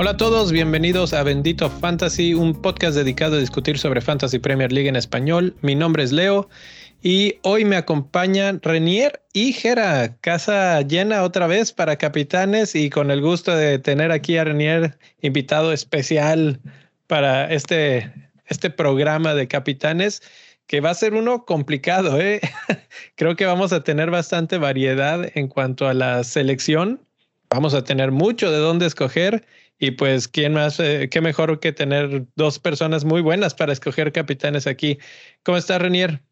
Hola a todos, bienvenidos a Bendito Fantasy, un podcast dedicado a discutir sobre Fantasy Premier League en español. Mi nombre es Leo y hoy me acompañan Renier y Jera, casa llena otra vez para capitanes y con el gusto de tener aquí a Renier invitado especial para este, este programa de capitanes que va a ser uno complicado. ¿eh? Creo que vamos a tener bastante variedad en cuanto a la selección. Vamos a tener mucho de dónde escoger y pues, ¿quién más? Eh, qué mejor que tener dos personas muy buenas para escoger capitanes aquí. ¿Cómo está, Renier?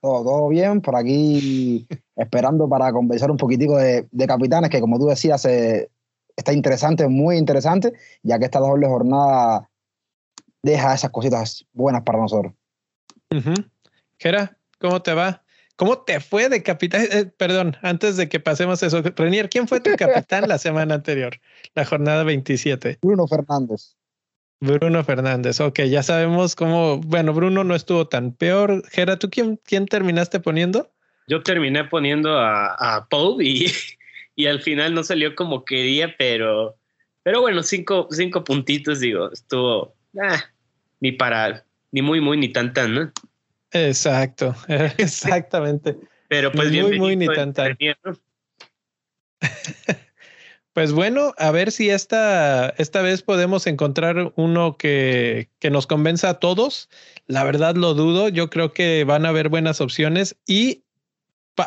Todo, bien, por aquí esperando para conversar un poquitico de, capitanes, que como tú decías, eh, está interesante, muy interesante, ya que esta doble jornada deja esas cositas buenas para nosotros. Gera, ¿cómo te va? ¿Cómo te fue de capitán? Eh, perdón, antes de que pasemos eso, Renier, ¿quién fue tu capitán la semana anterior, la jornada 27? Bruno Fernández. Bruno Fernández, ok, ya sabemos cómo, bueno, Bruno no estuvo tan peor. Gera, ¿tú quién, quién terminaste poniendo? Yo terminé poniendo a, a Paul y, y al final no salió como quería, pero, pero bueno, cinco, cinco puntitos, digo, estuvo, ah, ni para, ni muy, muy, ni tan, tan, ¿no? Exacto, exactamente. Pero pues muy, muy ni tan Pues bueno, a ver si esta, esta vez podemos encontrar uno que, que nos convenza a todos. La verdad lo dudo. Yo creo que van a haber buenas opciones y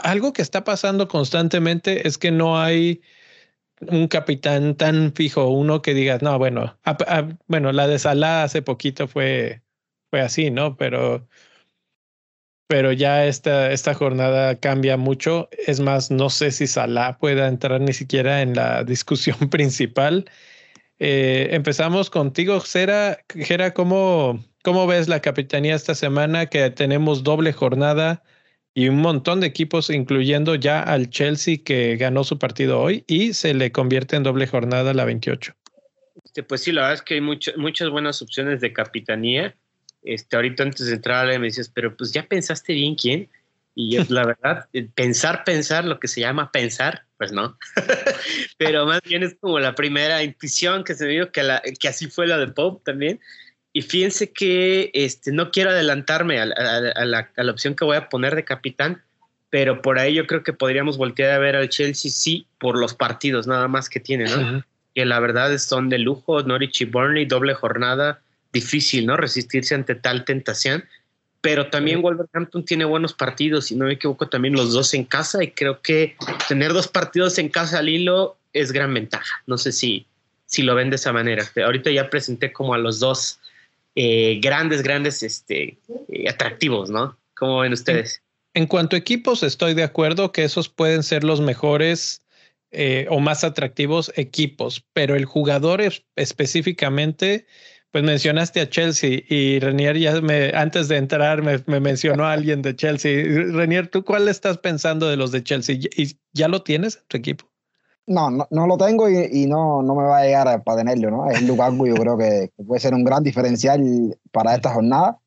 algo que está pasando constantemente es que no hay un capitán tan fijo, uno que diga, no, bueno, bueno, la de Salah hace poquito fue, fue así, ¿no? Pero pero ya esta, esta jornada cambia mucho. Es más, no sé si Salah pueda entrar ni siquiera en la discusión principal. Eh, empezamos contigo, Jera. Jera, ¿cómo, ¿cómo ves la capitanía esta semana que tenemos doble jornada y un montón de equipos, incluyendo ya al Chelsea que ganó su partido hoy y se le convierte en doble jornada la 28? Este, pues sí, la verdad es que hay muchas buenas opciones de capitanía este, ahorita antes de entrar me decías, pero pues ya pensaste bien quién. Y la verdad, pensar, pensar, lo que se llama pensar, pues no. pero más bien es como la primera intuición que se me dio, que, la, que así fue la de Pope también. Y fíjense que este, no quiero adelantarme a, la, a, la, opción que voy a poner de capitán, pero por ahí yo creo que podríamos voltear a ver al Chelsea, sí, por los partidos nada más que tiene, ¿no? Que la verdad son de lujo, Norwich y Burnley, doble jornada difícil, ¿no? Resistirse ante tal tentación. Pero también Wolverhampton tiene buenos partidos, si no me equivoco, también los dos en casa. Y creo que tener dos partidos en casa al hilo es gran ventaja. No sé si, si lo ven de esa manera. Ahorita ya presenté como a los dos eh, grandes, grandes este, eh, atractivos, ¿no? ¿Cómo ven ustedes? En, cuanto a equipos, estoy de acuerdo que esos pueden ser los mejores eh, o más atractivos equipos, pero el jugador específicamente pues mencionaste a Chelsea y Renier ya me, antes de entrar me, mencionó a alguien de Chelsea. Renier, ¿tú cuál estás pensando de los de Chelsea? ¿Y ya lo tienes en tu equipo? No, no, lo tengo y, no, no me va a llegar para tenerlo, ¿no? Es Lukaku, yo creo que, puede ser un gran diferencial para esta jornada.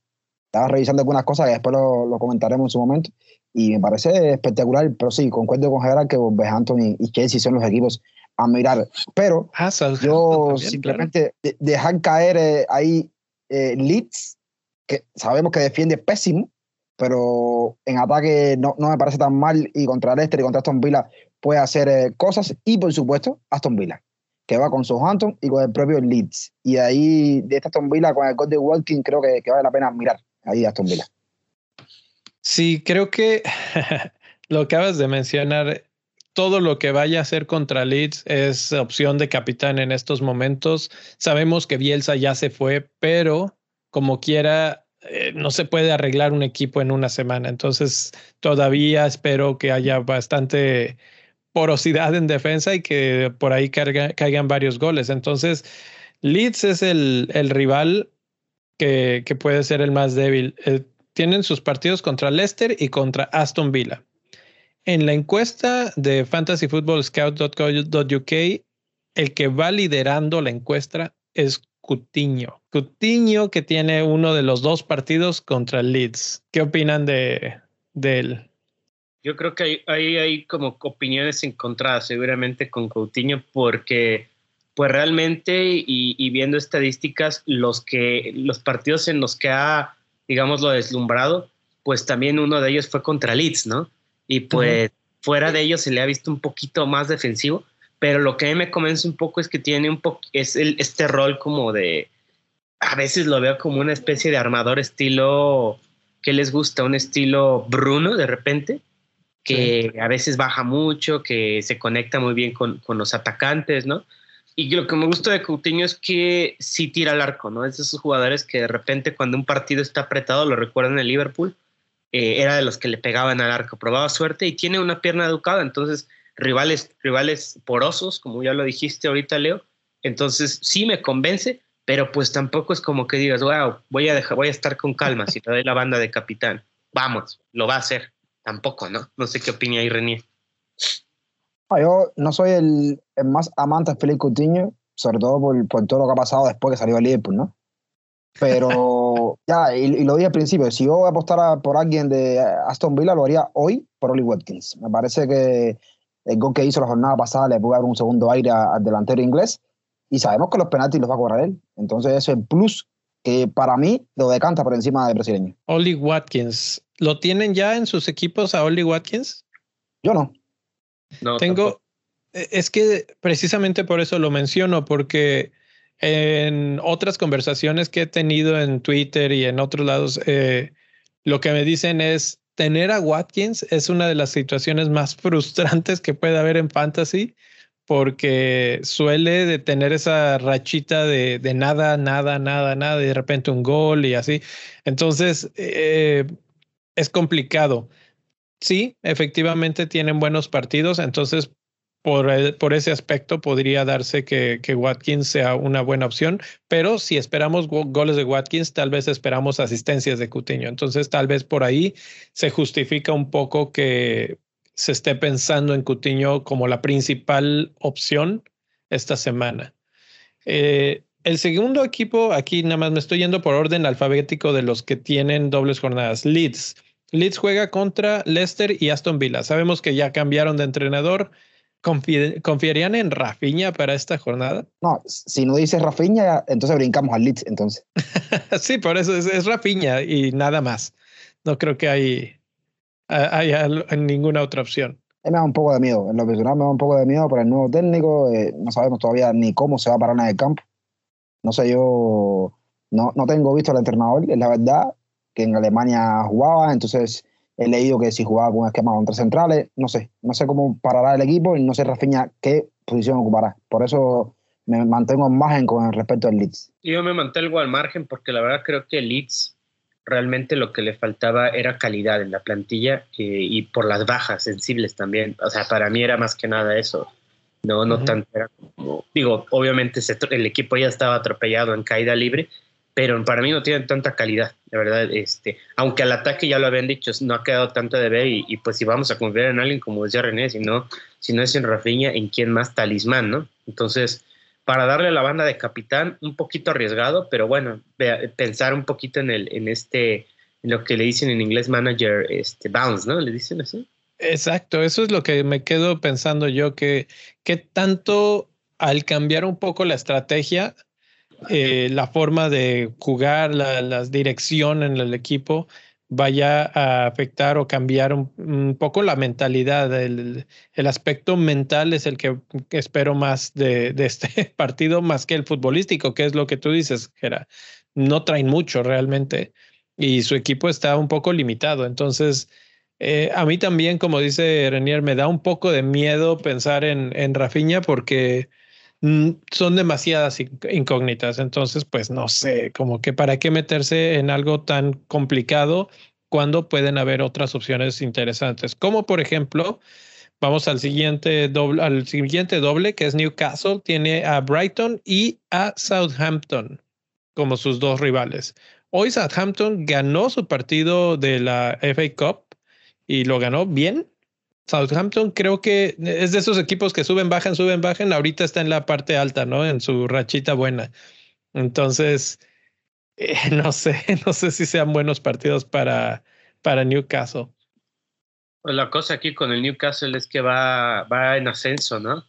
Estaba revisando algunas cosas que después lo, comentaremos en su momento y me parece espectacular, pero sí, concuerdo con Gerard que Wolverhampton y, y Chelsea son los equipos a mirar. Pero ah, yo simplemente dejar caer eh, ahí eh, Leeds, que sabemos que defiende pésimo, pero en ataque no, no, me parece tan mal y contra Leicester y contra Aston Villa puede hacer eh, cosas. Y por supuesto, Aston Villa, que va con Southampton y con el propio Leeds. Y de ahí, de esta Aston Villa con el gol de Walking, creo que, que vale la pena mirar ahí Aston Villa. Sí, creo que lo acabas de mencionar todo lo que vaya a hacer contra Leeds es opción de capitán en estos momentos. Sabemos que Bielsa ya se fue, pero como quiera, eh, no se puede arreglar un equipo en una semana. Entonces, todavía espero que haya bastante porosidad en defensa y que por ahí caigan varios goles. Entonces, Leeds es el, rival que, puede ser el más débil. Eh, tienen sus partidos contra Leicester y contra Aston Villa. En la encuesta de fantasyfootballscout.co.uk, el que va liderando la encuesta es Cutiño. Coutinho, que tiene uno de los dos partidos contra Leeds. ¿Qué opinan de él? Yo creo que hay, hay, como opiniones encontradas seguramente con Coutinho porque pues realmente y, viendo estadísticas, los, que, los partidos en los que ha, digamos, lo deslumbrado, pues también uno de ellos fue contra Leeds, ¿no? Y pues fuera de ellos se le ha visto un poquito más defensivo, pero lo que a mí me convence un poco es que tiene un poco, es el, este rol como de, a veces lo veo como una especie de armador estilo, que les gusta? Un estilo Bruno de repente, que a veces baja mucho, que se conecta muy bien con, con, los atacantes, ¿no? Y lo que me gusta de Coutinho es que sí tira al arco, ¿no? Es de esos jugadores que de repente cuando un partido está apretado, lo recuerdan en Liverpool, eh, era de los que le pegaban al arco, probaba suerte y tiene una pierna educada, entonces rivales, rivales porosos, como ya lo dijiste ahorita, Leo, entonces sí me convence, pero pues tampoco es como que digas, wow, voy a dejar, voy a estar con calma si te doy la banda de capitán. Vamos, lo va a hacer. Tampoco, ¿no? No sé qué opina ahí Renier. Ah, yo no soy el, más amante de Felipe Coutinho, sobre todo por, por, todo lo que ha pasado después que salió el Liverpool, ¿no? Pero ya, y, lo dije al principio, si yo voy a apostar por alguien de Aston Villa, lo haría hoy por Oli Watkins. Me parece que el gol que hizo la jornada pasada le puede dar un segundo aire al delantero inglés y sabemos que los penaltis los va a cobrar él. Entonces, eso es el plus que para mí lo decanta por encima del brasileño. Oli Watkins, ¿lo tienen ya en sus equipos a Oli Watkins? Yo no. no Tengo, e, es que precisamente por eso lo menciono, porque en otras conversaciones que he tenido en Twitter y en otros lados, eh, lo que me dicen es, tener a Watkins es una de las situaciones más frustrantes que puede haber en fantasy porque suele de tener esa rachita de, nada, nada, nada, nada, y de repente un gol y así. Entonces, eh, es complicado. Sí, efectivamente tienen buenos partidos, entonces por, por ese aspecto podría darse que, que, Watkins sea una buena opción, pero si esperamos goles de Watkins, tal vez esperamos asistencias de Cutiño. Entonces, tal vez por ahí se justifica un poco que se esté pensando en Cutiño como la principal opción esta semana. Eh, el segundo equipo, aquí nada más me estoy yendo por orden alfabético de los que tienen dobles jornadas. Leeds. Leeds juega contra Leicester y Aston Villa. Sabemos que ya cambiaron de entrenador. ¿Confiarían en Rafinha para esta jornada? No, si no dices Rafinha, entonces brincamos al Leeds, entonces. sí, por eso es, es Rafinha y nada más. No creo que hay, hay ninguna otra opción. me da un poco de miedo, en lo personal me da un poco de miedo por el nuevo técnico, eh, no sabemos todavía ni cómo se va a parar en el campo. No sé, yo no, no tengo visto al entrenador, la verdad, que en Alemania jugaba, entonces he leído que si jugaba con un esquema con tres centrales, no sé, no sé cómo parará el equipo y no sé Rafinha qué posición ocupará. Por eso me mantengo en margen con respecto al Leeds. Yo me mantengo al margen porque la verdad creo que el Leeds realmente lo que le faltaba era calidad en la plantilla eh, y por las bajas sensibles también. O sea, para mí era más que nada eso. No, no tanto era como, digo, obviamente el equipo ya estaba atropellado en caída libre, pero para mí no tienen tanta calidad, de verdad. Este, aunque al ataque ya lo habían dicho, no ha quedado tanto de ver y, pues si vamos a confiar en alguien como decía René, si no, si no es en Rafinha, ¿en quién más? Talismán, ¿no? Entonces, para darle la banda de capitán, un poquito arriesgado, pero bueno, pensar un poquito en, el, en este, lo que le dicen en inglés manager, este, bounce, ¿no? Le dicen así. Exacto, eso es lo que me quedo pensando yo, que, que tanto al cambiar un poco la estrategia, eh, la forma de jugar, la, dirección en el equipo, vaya a afectar o cambiar un, poco la mentalidad. El, el, aspecto mental es el que espero más de, este partido, más que el futbolístico, que es lo que tú dices, Gera. No traen mucho realmente y su equipo está un poco limitado. Entonces, eh, a mí también, como dice Renier, me da un poco de miedo pensar en, en porque son demasiadas incógnitas. Entonces, pues no sé, como que para qué meterse en algo tan complicado cuando pueden haber otras opciones interesantes, como por ejemplo, vamos al siguiente doble, al siguiente doble que es Newcastle, tiene a Brighton y a Southampton como sus dos rivales. Hoy Southampton ganó su partido de la FA Cup y lo ganó bien. Southampton creo que es de esos equipos que suben, bajan, suben, bajan. Ahorita está en la parte alta, ¿no? En su rachita buena. Entonces, Eh, no sé, no sé si sean buenos partidos para, para Newcastle. Pues la cosa aquí con el Newcastle es que va, va en ascenso, ¿no?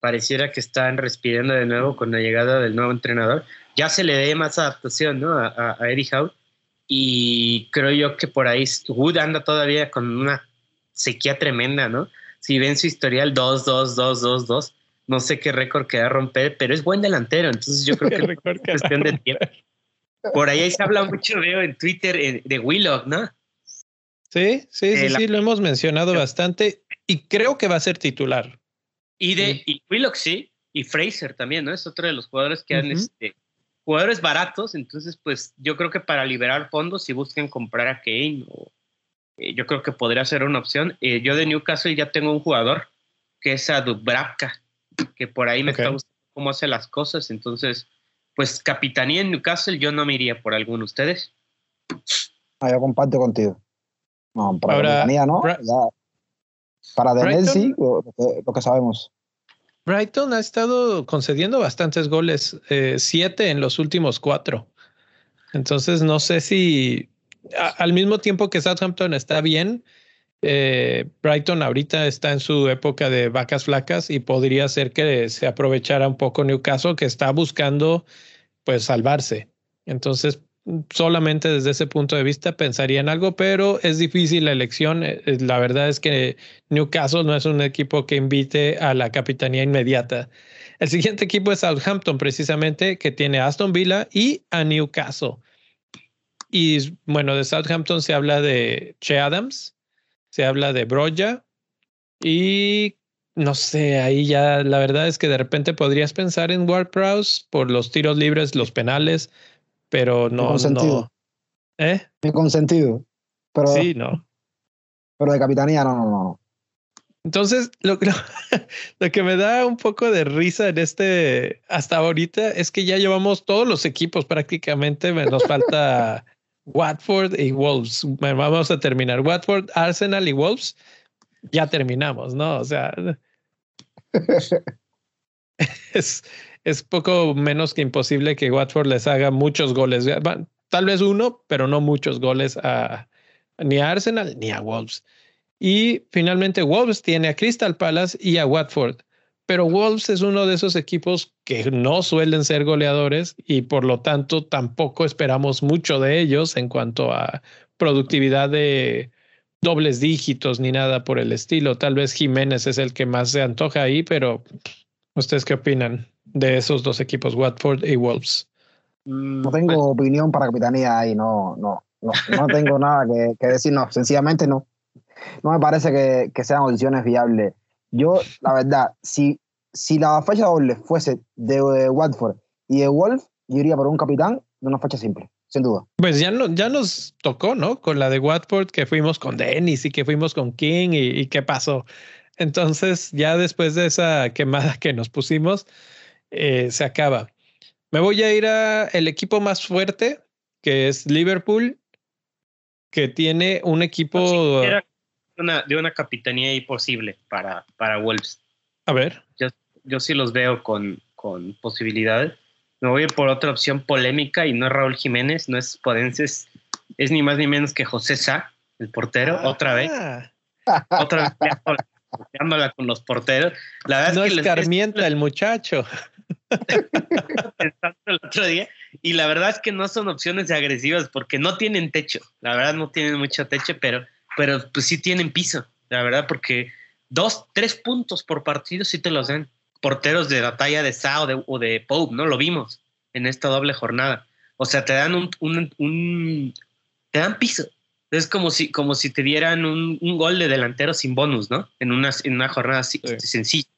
Pareciera que están respirando de nuevo con la llegada del nuevo entrenador. Ya se le dé más adaptación, ¿no? A, a, Eddie Howe. Y creo yo que por ahí Wood anda todavía con una sequía tremenda, ¿no? Si ven su historial 2, 2, 2, 2, 2, no sé qué récord queda romper, pero es buen delantero, entonces yo creo que es cuestión de tiempo. Por ahí se habla mucho, veo en Twitter, de Willock, ¿no? Sí, sí, sí, sí, lo hemos mencionado bastante y creo que va a ser titular. Y de y Willock sí, y Fraser también, ¿no? Es otro de los jugadores que han, este, jugadores baratos, entonces pues yo creo que para liberar fondos si buscan comprar a Kane o yo creo que podría ser una opción. Eh, yo de Newcastle ya tengo un jugador que es a Dubravka, que por ahí me está gustando cómo hace las cosas, entonces pues capitanía en Newcastle yo no me iría por alguno. ¿Ustedes? Ah, yo comparto contigo. No, para capitanía no. para Denel sí, lo que, sabemos. Brighton ha estado concediendo bastantes goles, eh, siete en los últimos cuatro. Entonces no sé si al mismo tiempo que Southampton está bien, eh, Brighton ahorita está en su época de vacas flacas y podría ser que se aprovechara un poco Newcastle que está buscando pues salvarse. Entonces, solamente desde ese punto de vista pensaría en algo, pero es difícil la elección. Eh, eh, la verdad es que Newcastle no es un equipo que invite a la capitanía inmediata. El siguiente equipo es Southampton, precisamente, que tiene a Aston Villa y a Newcastle. Y bueno, de Southampton se habla de Che Adams, se habla de Broya y no sé, ahí ya la verdad es que de repente podrías pensar en Ward Prowse por los tiros libres, los penales, pero no. Con sentido. ¿Eh? Con sentido. Pero, sí, no. Pero de capitanía, no, no, no. Entonces, lo, lo, lo, que me da un poco de risa en este hasta ahorita es que ya llevamos todos los equipos prácticamente. Nos falta Watford y Wolves. Vamos a terminar. Watford, Arsenal y Wolves. Ya terminamos, ¿no? O sea, es, es poco menos que imposible que Watford les haga muchos goles. Tal vez uno, pero no muchos goles a ni a Arsenal ni a Wolves. Y finalmente Wolves tiene a Crystal Palace y a Watford pero Wolves es uno de esos equipos que no suelen ser goleadores y por lo tanto tampoco esperamos mucho de ellos en cuanto a productividad de dobles dígitos ni nada por el estilo. Tal vez Jiménez es el que más se antoja ahí, pero ¿ustedes qué opinan de esos dos equipos, Watford y Wolves? Mm, no tengo pues opinión para capitanía ahí, no, no, no, no tengo nada que, decir, no, sencillamente no. No me parece que, que sean opciones viables yo, la verdad, si, si la fecha doble fuese de, Watford y de Wolf, yo iría por un capitán de una fecha simple, sin duda. Pues ya, no, ya nos tocó, ¿no? Con la de Watford, que fuimos con Dennis y que fuimos con King y, qué pasó. Entonces, ya después de esa quemada que nos pusimos, eh, se acaba. Me voy a ir a el equipo más fuerte, que es Liverpool, que tiene un equipo una, de una capitanía imposible para, para Wolves. A ver. Yo, yo sí los veo con, con posibilidades. Me voy a ir por otra opción polémica y no es Raúl Jiménez, no es Podenses, es ni más ni menos que José Sá, el portero, ah. otra vez. otra vez peleándola con los porteros. La verdad no es que escarmienta el muchacho. el otro día y la verdad es que no son opciones agresivas porque no tienen techo. La verdad no tienen mucho techo, pero pero pues sí tienen piso, la verdad, porque dos, tres puntos por partido sí te los dan. Porteros de la talla de Sa o de, Pope, ¿no? Lo vimos en esta doble jornada. O sea, te dan un, un, te dan piso. Es como si, como si te dieran un, gol de delantero sin bonus, ¿no? En una, en una jornada así, sencilla,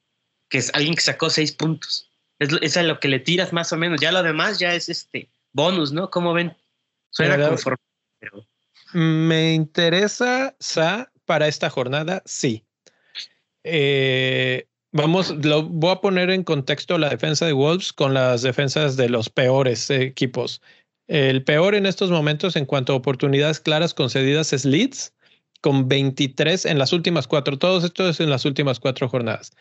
que es alguien que sacó seis puntos. Es, es lo que le tiras más o menos. Ya lo demás ya es este bonus, ¿no? ¿Cómo ven? Suena conforme, pero me interesa Sa para esta jornada, sí. Eh, vamos, lo voy a poner en contexto la defensa de Wolves con las defensas de los peores equipos. El peor en estos momentos en cuanto a oportunidades claras concedidas es Leeds, con 23 en las últimas cuatro. Todos estos en las últimas cuatro jornadas.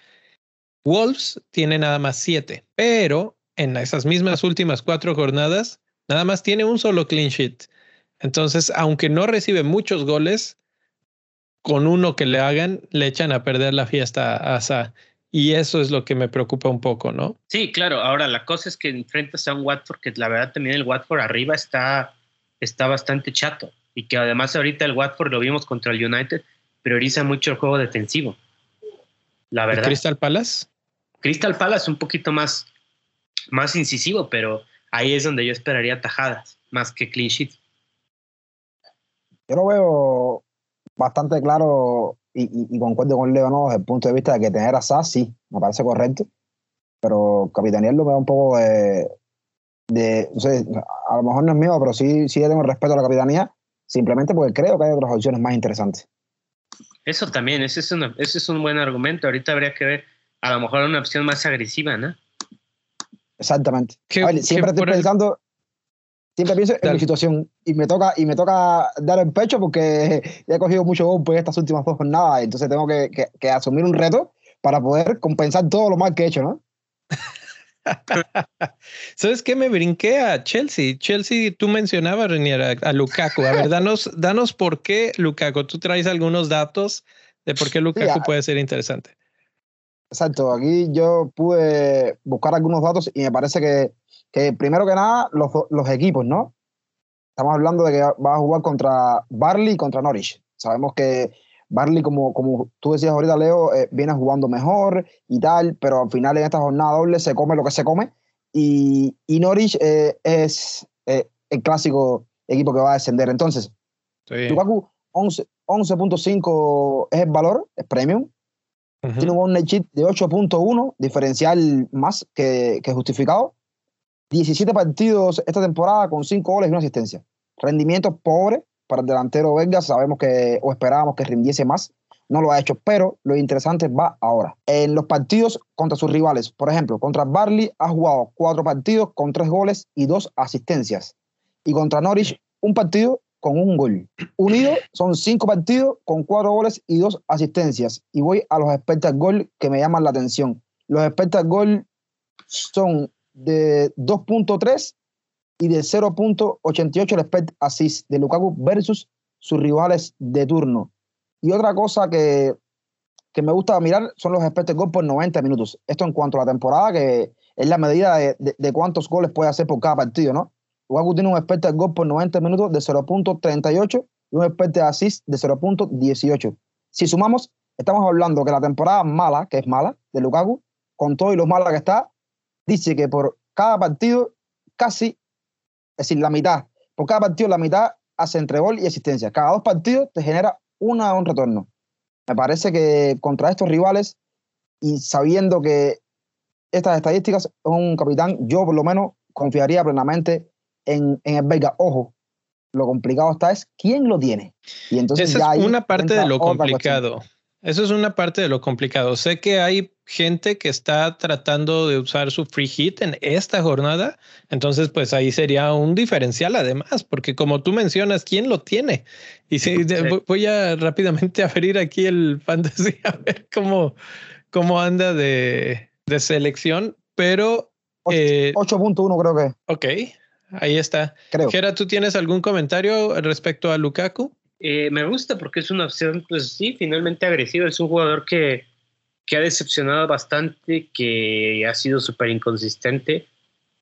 Wolves tiene nada más siete, pero en esas mismas últimas cuatro jornadas Nada más tiene un solo clean sheet. Entonces, aunque no recibe muchos goles, con uno que le hagan, le echan a perder la fiesta a Sa. Y eso es lo que me preocupa un poco, ¿no? Sí, claro. Ahora, la cosa es que enfrentas a un Watford que la verdad también el Watford arriba está, está bastante chato. Y que además ahorita el Watford lo vimos contra el United, prioriza mucho el juego defensivo. La verdad. ¿Crystal Palace? Crystal Palace un poquito más, más incisivo, pero ahí es donde yo esperaría tajadas, más que clean sheet. Yo lo veo bastante claro y, y, concuerdo con Leo, ¿no? Desde el punto de vista de que tener a SAS, sí, me parece correcto, pero capitanearlo me da un poco de, de no sé, a lo mejor no es mío, pero sí, sí tengo respeto a la capitanía, simplemente porque creo que hay otras opciones más interesantes. Eso también, ese es, una, ese es un buen argumento. Ahorita habría que ver a lo mejor una opción más agresiva, ¿no? Exactamente. siempre estoy pensando, siempre pienso en mi situación y me toca y me toca dar el pecho porque he cogido mucho golpe en estas últimas dos jornadas, entonces tengo que, que, asumir un reto para poder compensar todo lo mal que he hecho, ¿no? ¿Sabes qué? Me brinqué a Chelsea. Chelsea, tú mencionabas, Reniera, a Lukaku. A ver, danos, danos por qué Lukaku. Tú traes algunos datos de por qué Lukaku puede ser interesante. Exacto, aquí yo pude buscar algunos datos y me parece que, que primero que nada, los, los, equipos, ¿no? Estamos hablando de que va a jugar contra Barley y contra Norwich. Sabemos que Barley, como, como tú decías ahorita, Leo, eh, viene jugando mejor y tal, pero al final en esta jornada doble se come lo que se come. Y, y Norwich eh, es eh, el clásico equipo que va a descender. Entonces, Lukaku 11.5 es el valor, es premium. Tiene un net de 8.1, diferencial más que, que, justificado. 17 partidos esta temporada con 5 goles y una asistencia. Rendimiento pobre para el delantero belga. Sabemos que, o esperábamos que rindiese más. No lo ha hecho, pero lo interesante va ahora. En los partidos contra sus rivales, por ejemplo, contra Barley ha jugado 4 partidos con 3 goles y 2 asistencias. Y contra Norwich, un partido con un gol. Unido son cinco partidos con cuatro goles y dos asistencias. Y voy a los expected gol que me llaman la atención. Los expected gol son de 2.3 y de 0.88 el expect assist de Lukaku versus sus rivales de turno. Y otra cosa que, que me gusta mirar son los expected gol por 90 minutos. Esto en cuanto a la temporada, que es la medida de, cuántos goles puede hacer por cada partido, ¿no? Lukaku tiene un expected gol por 90 minutos de 0.38 y un expected assist de 0.18. Si sumamos, estamos hablando que la temporada mala, que es mala, de Lukaku, con todo y lo mala que está, dice que por cada partido, casi, es decir, la mitad, por cada partido, la mitad hace entre gol y asistencia. Cada dos partidos te genera una, un retorno. Me parece que contra estos rivales y sabiendo que estas estadísticas es un capitán, yo por lo menos confiaría plenamente en, el Vega. Ojo, lo complicado está es quién lo tiene. Y entonces Esa es una parte de lo complicado. Eso es una parte de lo complicado. Sé que hay gente que está tratando de usar su free hit en esta jornada. Entonces, pues ahí sería un diferencial además, porque como tú mencionas, ¿quién lo tiene? Y si voy a rápidamente abrir aquí el fantasy a ver cómo, cómo anda de, de selección, pero... 8.1 eh, creo que. Ok. Ahí está. Creo. Gera, ¿tú tienes algún comentario respecto a Lukaku? Eh, me gusta porque es una opción, pues sí, finalmente agresiva. Es un jugador que, que ha decepcionado bastante, que ha sido súper inconsistente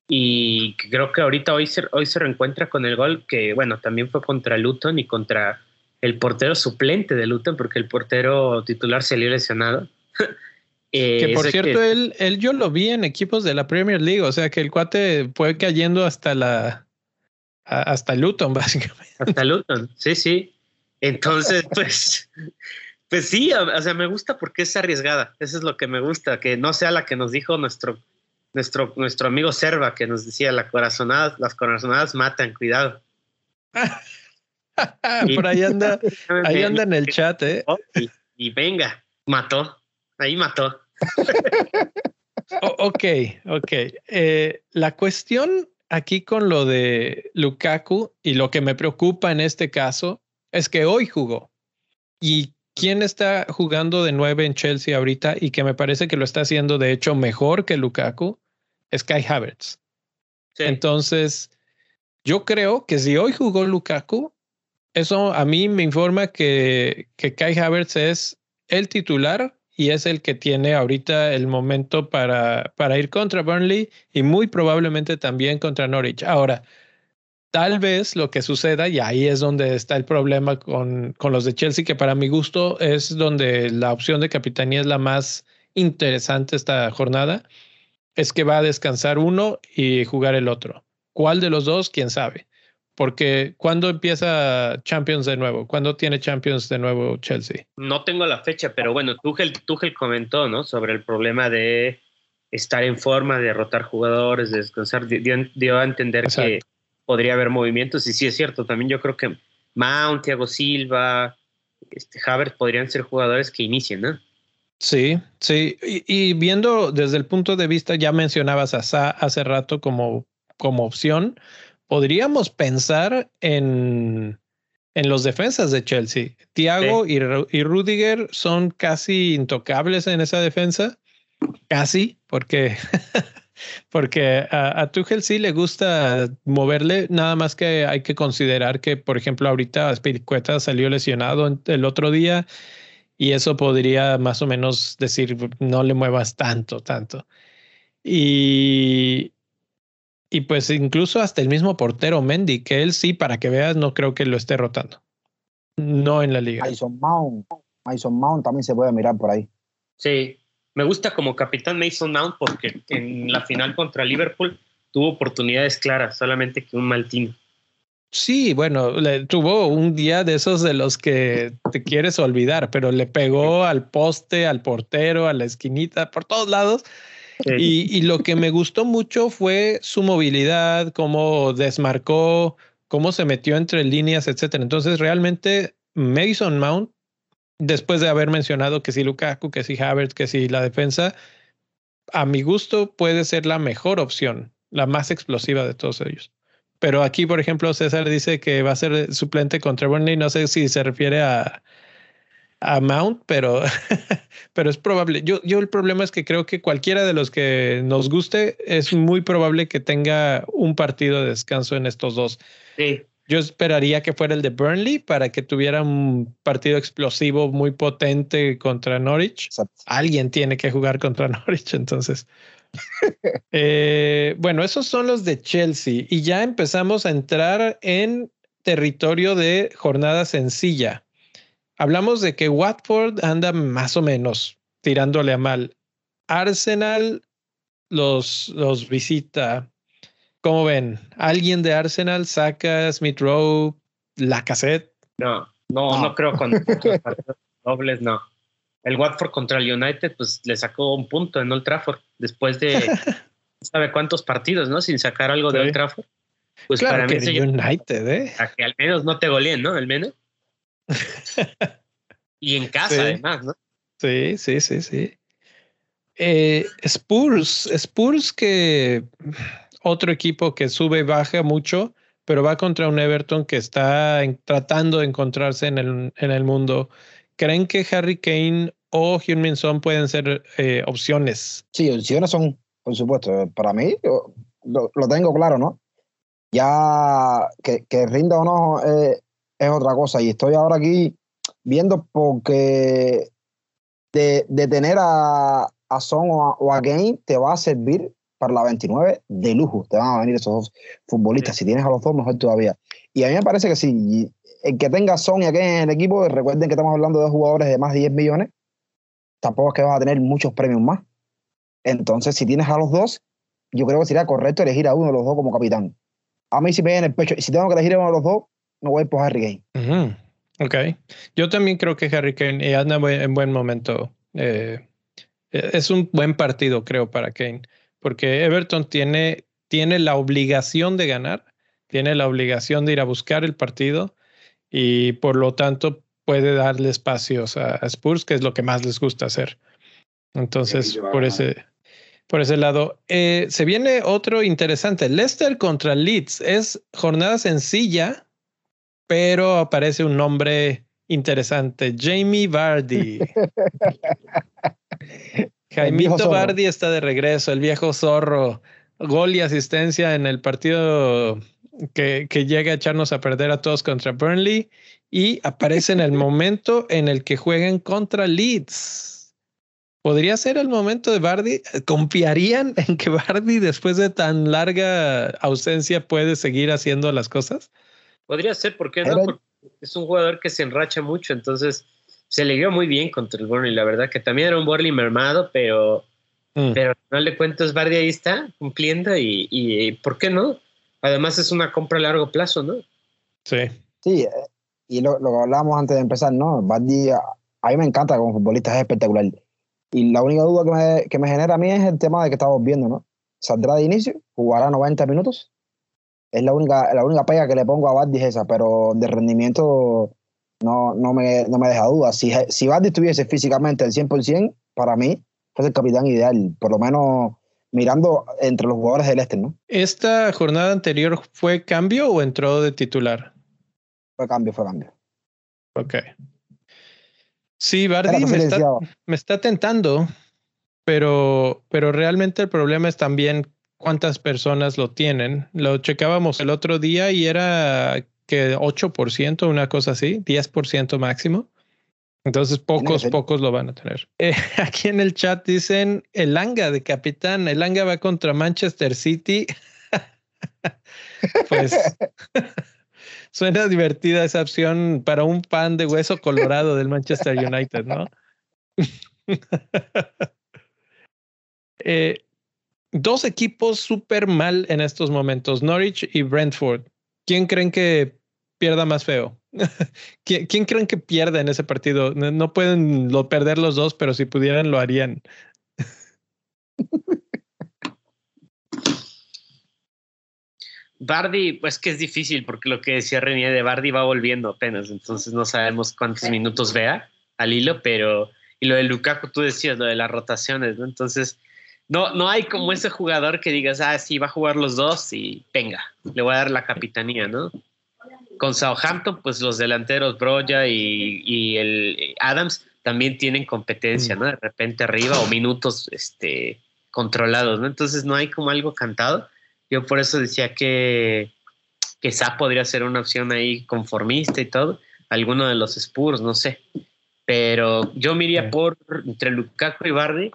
y creo que ahorita hoy se, hoy se reencuentra con el gol que, bueno, también fue contra Luton y contra el portero suplente de Luton porque el portero titular salió lesionado. Eh, que por cierto, él, él yo lo vi en equipos de la Premier League, o sea que el cuate fue cayendo hasta la hasta Luton, básicamente. Hasta Luton, sí, sí. Entonces, pues, pues sí, o sea, me gusta porque es arriesgada. Eso es lo que me gusta, que no sea la que nos dijo nuestro, nuestro, nuestro amigo Serva, que nos decía la corazonada, las corazonadas matan, cuidado. por ahí anda, ahí anda en el chat, ¿eh? y venga, mató. Ahí mató. ok, ok. Eh, la cuestión aquí con lo de Lukaku y lo que me preocupa en este caso es que hoy jugó. ¿Y quién está jugando de nueve en Chelsea ahorita y que me parece que lo está haciendo de hecho mejor que Lukaku? Es Kai Havertz. Entonces, Yo creo que si hoy jugó Lukaku, eso a mí me informa que, que Kai Havertz es el titular y es el que tiene ahorita el momento para, para ir contra Burnley y muy probablemente también contra Norwich. Ahora, tal vez lo que suceda, y ahí es donde está el problema con, con los de Chelsea, que para mi gusto es donde la opción de capitanía es la más interesante esta jornada, es que va a descansar uno y jugar el otro. ¿Cuál de los dos? ¿Quién sabe? Porque ¿cuándo empieza Champions de nuevo? ¿Cuándo tiene Champions de nuevo Chelsea? No tengo la fecha, pero bueno, Tuchel, Tuchel comentó, ¿no? Sobre el problema de estar en forma, de rotar jugadores, de descansar. Dio, a entender que podría haber movimientos y sí es cierto. También yo creo que Mount, Thiago Silva, este, Havertz podrían ser jugadores que inicien, ¿no? Sí, sí. Y, viendo desde el punto de vista, ya mencionabas a Sa hace rato como, como opción podríamos pensar en, en los defensas de Chelsea. Thiago y, y, Rudiger son casi intocables en esa defensa. Casi, porque, porque a, a, Tuchel sí le gusta moverle, nada más que hay que considerar que, por ejemplo, ahorita Spiricueta salió lesionado el otro día y eso podría más o menos decir, no le muevas tanto, tanto. Y, y pues incluso hasta el mismo portero Mendy, que él sí, para que veas, no creo que lo esté rotando. No en la liga. Mason Mount, Mason Mount también se puede mirar por ahí. Sí, me gusta como capitán Mason Mount porque en la final contra Liverpool tuvo oportunidades claras, solamente que un mal team. Sí, bueno, le, tuvo un día de esos de los que te quieres olvidar, pero le pegó al poste, al portero, a la esquinita, por todos lados y, lo que me gustó mucho fue su movilidad, cómo desmarcó, cómo se metió entre líneas, etcétera. Entonces, realmente, Mason Mount, después de haber mencionado que si Lukaku, que si Havertz, que si la defensa, a mi gusto puede ser la mejor opción, la más explosiva de todos ellos. Pero aquí, por ejemplo, César dice que va a ser suplente contra Burnley. No sé si se refiere a, a Mount, pero, pero es probable. Yo, yo el problema es que creo que cualquiera de los que nos guste es muy probable que tenga un partido de descanso en estos dos. Sí. Yo esperaría que fuera el de Burnley para que tuviera un partido explosivo muy potente contra Norwich. Alguien tiene que jugar contra Norwich, entonces. eh, bueno, esos son los de Chelsea y ya empezamos a entrar en territorio de jornada sencilla. Hablamos de que Watford anda más o menos tirándole a mal. Arsenal los, los visita. ¿Cómo ven? ¿Alguien de Arsenal saca Smith Rowe, la cassette? No, no, no, creo con dobles, no. El Watford contra el United, pues le sacó un punto en Old Trafford después de sabe cuántos partidos, ¿no? Sin sacar algo de Old Trafford. Pues para mí United, ¿eh? A que al menos no te goleen, ¿no? Al menos. y en casa, además, ¿no? Sí, sí, sí, sí. Eh, Spurs, Spurs que otro equipo que sube y baja mucho, pero va contra un Everton que está tratando de encontrarse en el, en el mundo. ¿Creen que Harry Kane o Hyun Son pueden ser eh, opciones? Sí, opciones son, por supuesto. Para mí, lo, lo tengo claro, ¿no? Ya que, que rinda o no eh, es otra cosa. Y estoy ahora aquí viendo porque de, de tener a, a Son o a, o a, Game te va a servir para la 29 de lujo. Te van a venir esos dos futbolistas. Si tienes a los dos, mejor todavía. Y a mí me parece que sí. El que tenga Son y a Game en el equipo, recuerden que estamos hablando de jugadores de más de 10 millones. Tampoco es que vas a tener muchos premios más. Entonces, si tienes a los dos, yo creo que sería correcto elegir a uno de los dos como capitán. A mí si me en el pecho, y si tengo que elegir a uno de los dos, no voy por Harry Kane. Ok. Yo también creo que Harry Kane anda en buen momento. Eh, es un buen partido, creo, para Kane, porque Everton tiene, tiene la obligación de ganar, tiene la obligación de ir a buscar el partido y por lo tanto puede darle espacios a, Spurs, que es lo que más les gusta hacer. Entonces, por ese, por ese lado. Eh, se viene otro interesante. Leicester contra Leeds. Es jornada sencilla, pero aparece un nombre interesante, Jamie Vardy. Jaimito Vardy está de regreso, el viejo zorro. Gol y asistencia en el partido que, que llega a echarnos a perder a todos contra Burnley y aparece en el momento en el que jueguen contra Leeds. ¿Podría ser el momento de Bardi? ¿Confiarían en que Bardi después de tan larga ausencia puede seguir haciendo las cosas? Podría ser, ¿por qué no? Porque es un jugador que se enracha mucho, entonces se le dio muy bien contra el Burnley, la verdad que también era un Burnley mermado, pero, mm. pero final de cuentas Bardi ahí está cumpliendo y, y, ¿por qué no? Además es una compra a largo plazo, ¿no? Sí. Sí, eh, y lo, lo que hablábamos antes de empezar, ¿no? Bardi a, mí me encanta como futbolista, es espectacular. Y la única duda que me, que me genera a mí es el tema de que estamos viendo, ¿no? Saldrá de inicio, jugará 90 minutos. Es la única, la única pega que le pongo a Bardi es esa, pero de rendimiento no, no, me, no me deja duda. Si, si Bardi estuviese físicamente al 100%, para mí, es el capitán ideal, por lo menos mirando entre los jugadores del este, ¿no? ¿Esta jornada anterior fue cambio o entró de titular? Fue cambio, fue cambio. Ok. Sí, Bardi me está, me está, tentando, pero, pero realmente el problema es también cuántas personas lo tienen. Lo checábamos el otro día y era que 8%, una cosa así, 10% máximo. Entonces pocos, pocos lo van a tener. Eh, aquí en el chat dicen el Anga de capitán. El Anga va contra Manchester City. pues suena divertida esa opción para un pan de hueso colorado del Manchester United, ¿no? eh, dos equipos súper mal en estos momentos, Norwich y Brentford. ¿Quién creen que pierda más feo? ¿Quién, creen que pierda en ese partido? No, pueden lo perder los dos, pero si pudieran lo harían. Bardi, pues que es difícil, porque lo que decía René de Bardi va volviendo apenas, entonces no sabemos cuántos minutos vea al hilo, pero y lo de Lukaku, tú decías, lo de las rotaciones, ¿no? Entonces, no, no hay como ese jugador que digas, ah, sí, va a jugar los dos y venga, le voy a dar la capitanía, ¿no? Con Southampton, pues los delanteros Broya y, el Adams también tienen competencia, ¿no? De repente arriba o minutos este, controlados, ¿no? Entonces no hay como algo cantado. Yo por eso decía que, que podría ser una opción ahí conformista y todo. Alguno de los Spurs, no sé. Pero yo me iría por entre Lukaku y Bardi.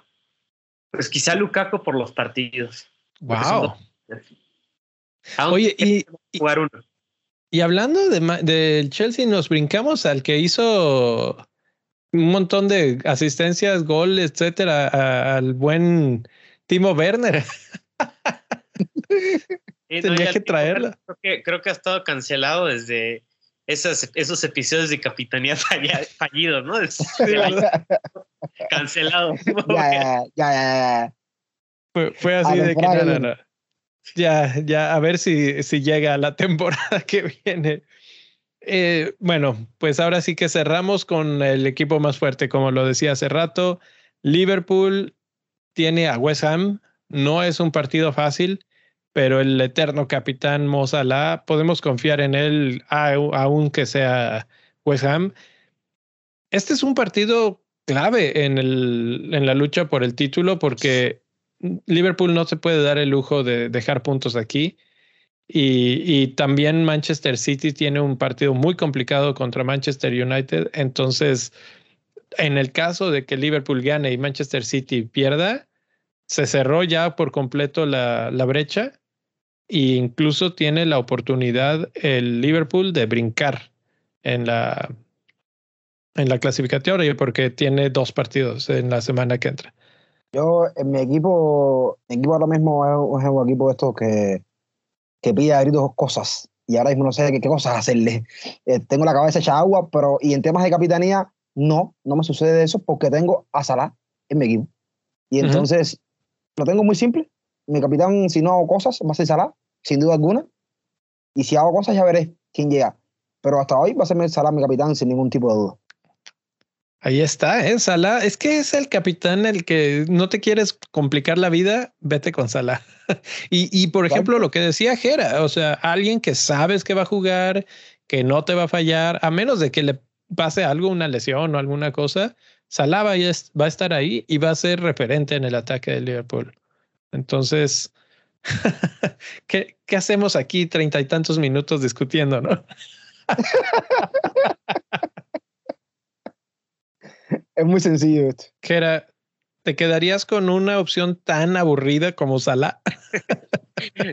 Pues quizá Lukaku por los partidos. Wow. Oye, y, jugar uno. Y hablando del de Chelsea, nos brincamos al que hizo un montón de asistencias, gol, etcétera, al buen Timo Werner. Tenía que traerla. Creo que, creo que, ha estado cancelado desde esos, esos episodios de Capitanía fallidos, ¿no? cancelado. Ya, ya, ya, Fue, fue así de que nada, ya, ya, a ver si, si llega la temporada que viene. Eh, bueno, pues ahora sí que cerramos con el equipo más fuerte, como lo decía hace rato. Liverpool tiene a West Ham. No es un partido fácil, pero el eterno capitán Mo Salah, podemos confiar en él, aunque sea West Ham. Este es un partido clave en, el, en la lucha por el título porque Liverpool no se puede dar el lujo de dejar puntos aquí. Y, también Manchester City tiene un partido muy complicado contra Manchester United. Entonces, en el caso de que Liverpool gane y Manchester City pierda, se cerró ya por completo la, brecha e incluso tiene la oportunidad el Liverpool de brincar en la, en la clasificatoria porque tiene dos partidos en la semana que entra. Yo, en mi equipo, mi equipo ahora mismo es, un equipo de estos que, que pide a gritos cosas y ahora mismo no sé qué, qué cosas hacerle. Eh, tengo la cabeza hecha agua, pero y en temas de capitanía, no, no me sucede eso porque tengo a Salah en mi equipo. Y entonces lo tengo muy simple. Mi capitán, si no hago cosas, va a ser Salah, sin duda alguna. Y si hago cosas, ya veré quién llega. Pero hasta hoy va a ser Salah mi capitán sin ningún tipo de duda. Ahí está, ¿eh? Salah. Es que es el capitán el que no te quieres complicar la vida, vete con Salah. y, y, por ejemplo, lo que decía Jera, o sea, alguien que sabes que va a jugar, que no te va a fallar, a menos de que le pase algo, una lesión o alguna cosa, Salah va a, estar ahí y va a ser referente en el ataque del Liverpool. Entonces, ¿Qué, ¿Qué, hacemos aquí treinta y tantos minutos discutiendo, no? es muy sencillo esto. ¿Qué era? ¿Te quedarías con una opción tan aburrida como Salah?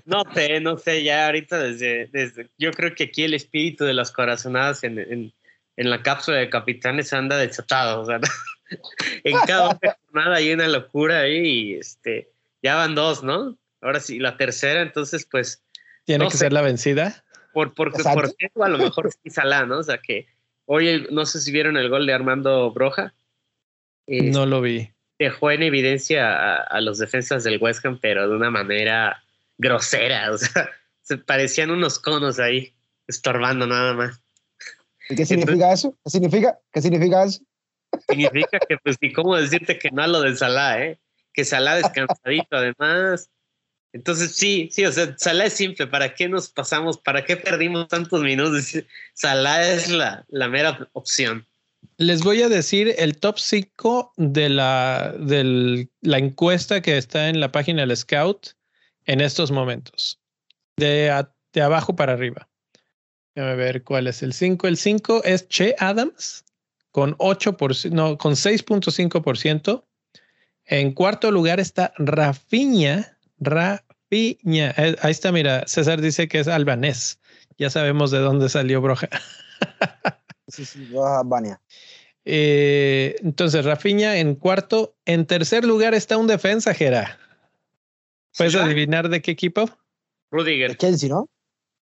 no sé, no sé, ya ahorita desde, desde, yo creo que aquí el espíritu de las corazonadas en, en, en la cápsula de capitanes anda desatado, o sea, en cada jornada hay una locura ahí y este, ya van dos, ¿no? Ahora sí, la tercera, entonces pues... ¿Tiene que ser la vencida? Por, por, por eso a lo mejor sí Salah, ¿no? O sea que hoy no sé si vieron el gol de Armando Broja. No lo vi dejó en evidencia a, los defensas del West Ham, pero de una manera grosera. O sea, se parecían unos conos ahí, estorbando nada más. ¿Y qué significa eso? ¿Qué significa? ¿Qué significa eso? Significa que, pues, ni cómo decirte que no a lo de Salah, ¿eh? Que Salah descansadito, además. Entonces, sí, sí, o sea, Salah es simple. ¿Para qué nos pasamos? ¿Para qué perdimos tantos minutos? Salah es la, la mera opción. Les voy a decir el top 5 de la, de la encuesta que está en la página del Scout en estos momentos. De, de abajo para arriba. Déjame ver cuál es el 5. El 5 es Che Adams con 8%, no, con 6.5%. En cuarto lugar está Rafiña. Rafiña. Eh, ahí está, mira, César dice que es albanés. Ya sabemos de dónde salió Broja. Sí, sí, yo a Albania. Eh, entonces, Rafiña en cuarto. En tercer lugar está un defensa, Jera. ¿Puedes adivinar de qué equipo? Rudiger. De Chelsea, ¿no?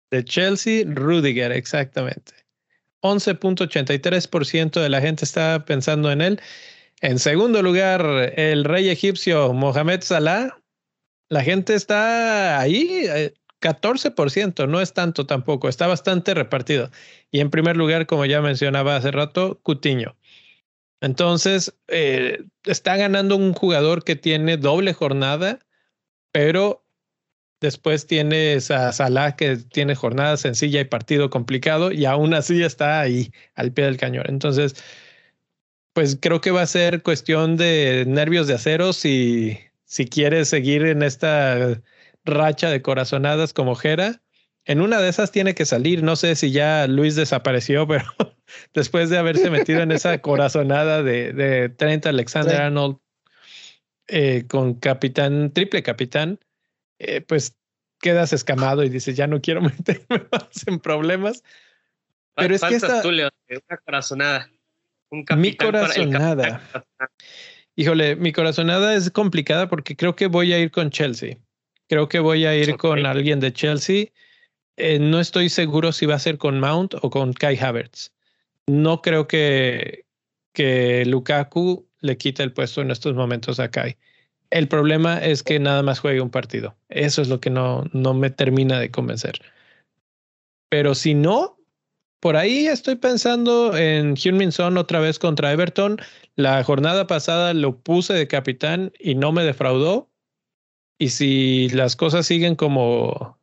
De Chelsea, Rudiger, exactamente. 11.83% de la gente está pensando en él. En segundo lugar, el rey egipcio Mohamed Salah. La gente está ahí, 14%, eh, no es tanto tampoco, está bastante repartido. Y en primer lugar, como ya mencionaba hace rato, Cutiño. Entonces, eh, está ganando un jugador que tiene doble jornada, pero después tienes a Salah que tiene jornada sencilla y partido complicado y aún así está ahí al pie del cañón. Entonces, pues creo que va a ser cuestión de nervios de acero si, si quieres seguir en esta racha de corazonadas como Jera en una de esas tiene que salir. No sé si ya Luis desapareció, pero después de haberse metido en esa corazonada de, de Trent Alexander Arnold eh, con capitán, triple capitán, eh, pues quedas escamado y dices, ya no quiero meterme más en problemas. Pero es que esta... Tú, una corazonada. Un mi corazonada. Híjole, mi corazonada es complicada porque creo que voy a ir con Chelsea. Creo que voy a ir con alguien de Chelsea eh, no estoy seguro si va a ser con Mount o con Kai Havertz. No creo que, que Lukaku le quite el puesto en estos momentos a Kai. El problema es que nada más juegue un partido. Eso es lo que no, no me termina de convencer. Pero si no, por ahí estoy pensando en Hyun Son otra vez contra Everton. La jornada pasada lo puse de capitán y no me defraudó. Y si las cosas siguen como,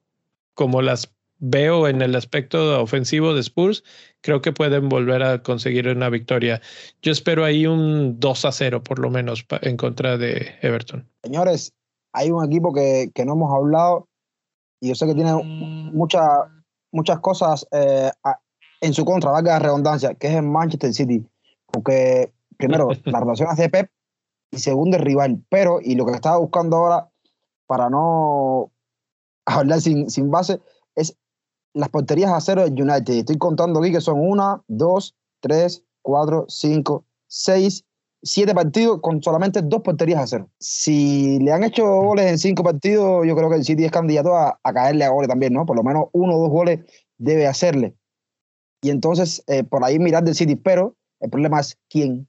como las veo en el aspecto ofensivo de Spurs, creo que pueden volver a conseguir una victoria. Yo espero ahí un 2 a 0 por lo menos en contra de Everton. Señores, hay un equipo que, que no hemos hablado y yo sé que tiene mm. muchas muchas cosas eh, en su contra, valga la redundancia, que es el Manchester City. Porque, primero, la relación hacia Pep y segundo, el rival. Pero, y lo que estaba buscando ahora, para no hablar sin, sin base, es las porterías a cero del United. Estoy contando aquí que son una, dos, tres, cuatro, cinco, seis, siete partidos con solamente dos porterías a cero. Si le han hecho goles en cinco partidos, yo creo que el City es candidato a, caerle a goles también, ¿no? Por lo menos uno o dos goles debe hacerle. Y entonces, eh, por ahí mirar del City, pero el problema es quién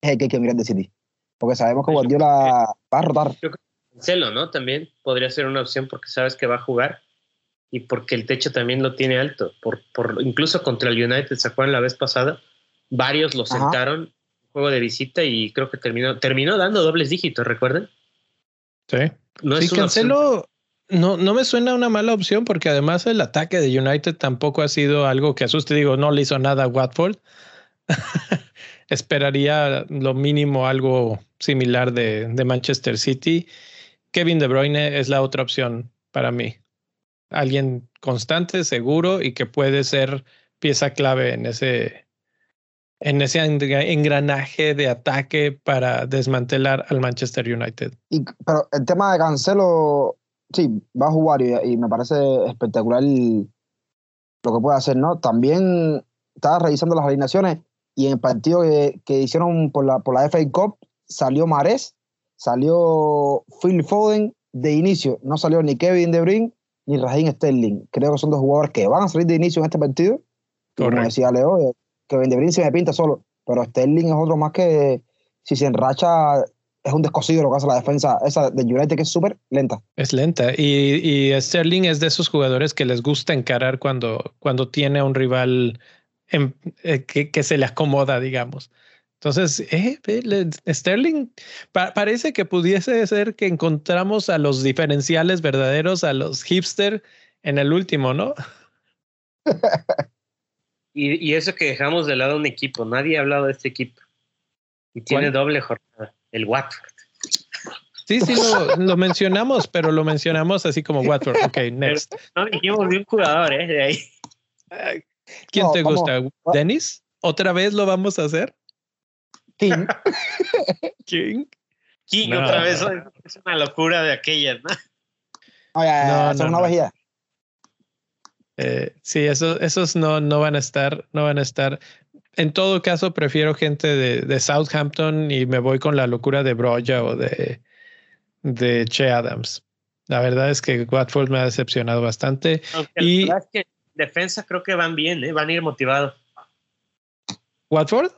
es el que hay que mirar del City. Porque sabemos que Guardiola va a rotar. Yo que ¿no? También podría ser una opción porque sabes que va a jugar y porque el techo también lo tiene alto. Por, por, incluso contra el United, ¿se acuerdan la vez pasada? Varios lo sentaron, juego de visita, y creo que terminó, terminó dando dobles dígitos, ¿recuerdan? Sí. No sí, Cancelo no, no me suena una mala opción porque además el ataque de United tampoco ha sido algo que asuste. Digo, no le hizo nada a Watford. Esperaría lo mínimo algo similar de, de Manchester City. Kevin De Bruyne es la otra opción para mí. Alguien constante, seguro y que puede ser pieza clave en ese, en ese engranaje de ataque para desmantelar al Manchester United. Y, pero el tema de Cancelo, sí, va a jugar y, me parece espectacular lo que puede hacer, ¿no? También estaba revisando las alineaciones y en el partido que, que hicieron por la, por la FA Cup salió Mares, salió Phil Foden de inicio, no salió ni Kevin De Bruyne ni Raheem Sterling. Creo que son dos jugadores que van a salir de inicio en este partido. Como decía Leo, eh, Kevin De Bruyne se me pinta solo, pero Sterling es otro más que si se enracha es un descosido lo que hace la defensa esa de United que es súper lenta. Es lenta y, y, Sterling es de esos jugadores que les gusta encarar cuando, cuando tiene a un rival eh, que, que, se le acomoda, digamos. Entonces, eh, Sterling parece que pudiese ser que encontramos a los diferenciales verdaderos, a los hipster en el último, ¿no? y, y, eso que dejamos de lado un equipo, nadie ha hablado de este equipo. Y tiene doble jornada, el Watford. Sí, sí, lo, mencionamos, pero lo mencionamos así como Watford. Ok, next. no dijimos de un jugador, ¿eh? De ahí. ¿Quién te gusta? ¿Denis? ¿Otra vez lo vamos a hacer? King. King. King, otra vez. Es una locura de aquellas, ¿no? no, no, una. Eh, sí, eso, esos no, no van a estar, no van a estar. En todo caso, prefiero gente de, de Southampton y me voy con la locura de Broya o de, de Che Adams. La verdad es que Watford me ha decepcionado bastante. y la verdad es que defensa creo que van bien, ¿eh? van a ir motivados. ¿Watford?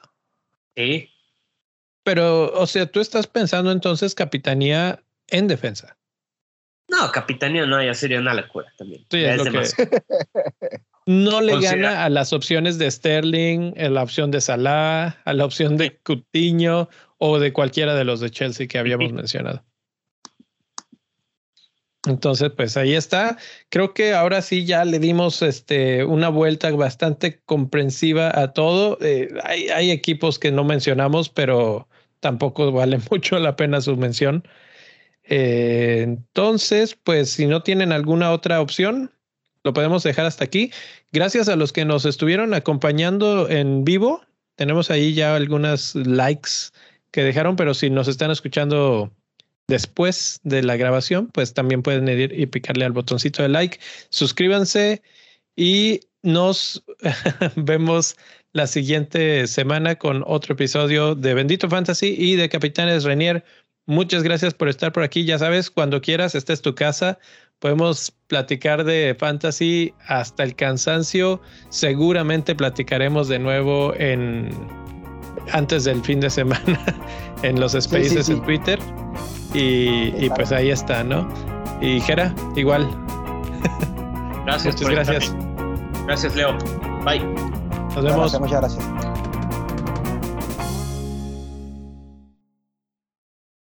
Sí. Pero, o sea, tú estás pensando entonces capitanía en defensa. No, capitanía no, ya sería una locura también. Sí, es lo que... no le gana a las opciones de Sterling, a la opción de Salah, a la opción de Cutiño o de cualquiera de los de Chelsea que habíamos mencionado. Entonces, pues ahí está. Creo que ahora sí ya le dimos este, una vuelta bastante comprensiva a todo. Eh, hay, hay, equipos que no mencionamos, pero tampoco vale mucho la pena su mención. Eh, entonces, pues si no tienen alguna otra opción, lo podemos dejar hasta aquí. Gracias a los que nos estuvieron acompañando en vivo. Tenemos ahí ya algunas likes que dejaron, pero si nos están escuchando después de la grabación, pues también pueden ir y picarle al botoncito de like. Suscríbanse y nos vemos la siguiente semana con otro episodio de Bendito Fantasy y de Capitanes Renier. Muchas gracias por estar por aquí. Ya sabes, cuando quieras, esta es tu casa. Podemos platicar de fantasy hasta el cansancio. Seguramente platicaremos de nuevo en antes del fin de semana en los spaces en Twitter. Y, y, pues ahí está, ¿no? Y Jera, igual. Gracias. Muchas gracias. Gracias, Leo. Bye. Muchas gracias.